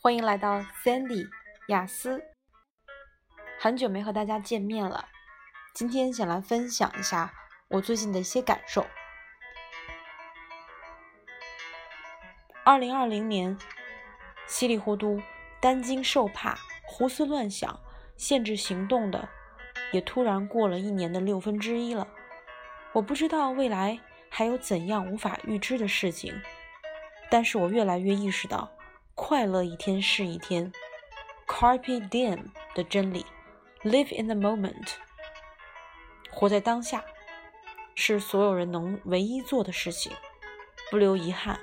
欢迎来到 Sandy 雅思。很久没和大家见面了，今天想来分享一下我最近的一些感受。二零二零年，稀里糊涂、担惊受怕、胡思乱想、限制行动的，也突然过了一年的六分之一了。我不知道未来还有怎样无法预知的事情，但是我越来越意识到。快乐一天是一天，Carpe Diem 的真理，Live in the moment，活在当下，是所有人能唯一做的事情。不留遗憾，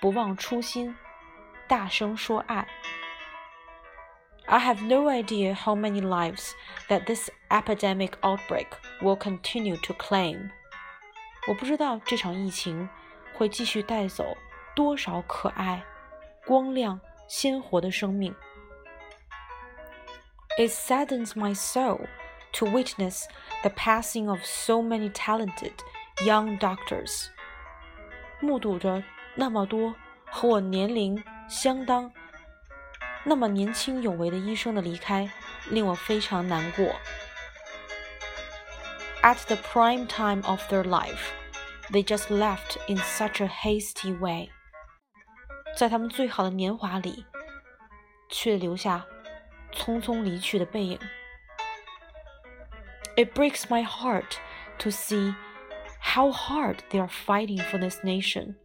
不忘初心，大声说爱。I have no idea how many lives that this epidemic outbreak will continue to claim。我不知道这场疫情会继续带走多少可爱。 光亮鲜活的生命。It saddens my soul to witness the passing of so many talented young doctors。目睹着那么多和我年龄相当、那么年轻有为的医生的离开，令我非常难过。At the prime time of their life, they just left in such a hasty way. 在他们最好的年华里，却留下匆匆离去的背影。It breaks my heart to see how hard they are fighting for this nation,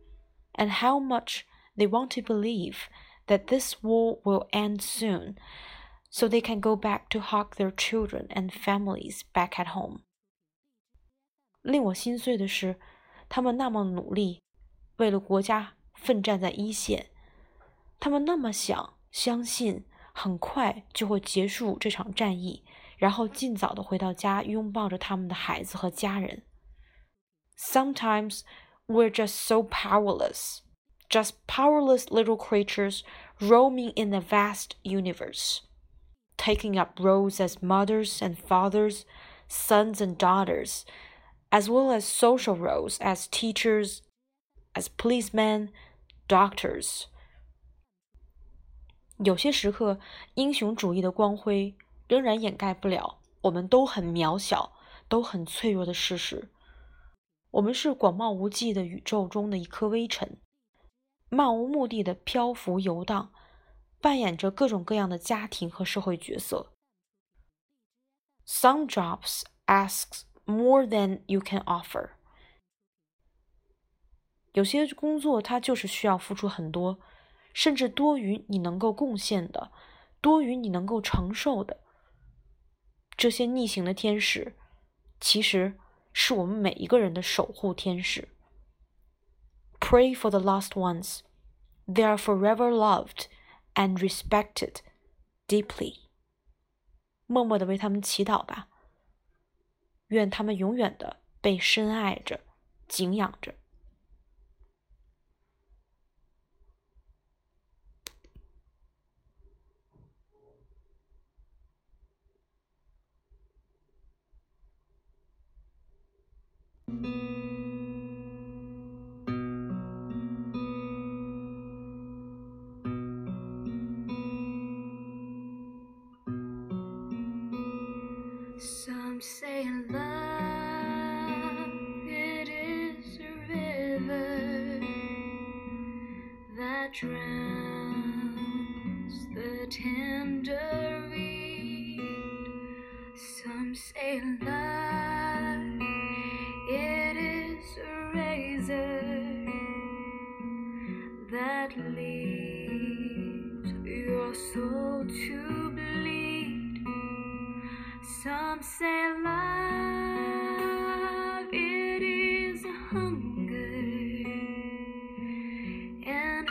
and how much they want to believe that this war will end soon, so they can go back to hug their children and families back at home. 令我心碎的是，他们那么努力，为了国家 奋战在一线，他们那么想相信很快就会结束这场战役，然后尽早的回到家，拥抱着他们的孩子和家人。Sometimes we're just so powerless, just powerless little creatures roaming in a vast universe, taking up roles as mothers and fathers, sons and daughters, as well as social roles as teachers, as policemen, Doctors. 有些时刻，英雄主义的光辉仍然掩盖不了我们都很渺小、都很脆弱的事实。我们是广袤无际的宇宙中的一颗微尘，漫无目的的漂浮游荡，扮演着各种各样的家庭和社会角色。Some jobs asks more than you can offer。有些工作它就是需要付出很多，甚至多于你能够贡献的，多于你能够承受的。这些逆行的天使，其实是我们每一个人的守护天使。Pray for the lost ones; they are forever loved and respected deeply. 默默的为他们祈祷吧，愿他们永远的被深爱着、敬仰着。Some say love it is a river that drowns the tender reed. Some say love it is a razor that leaves your soul to some say love it is a hunger and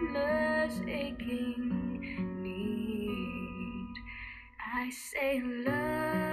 endless aching need. I say love.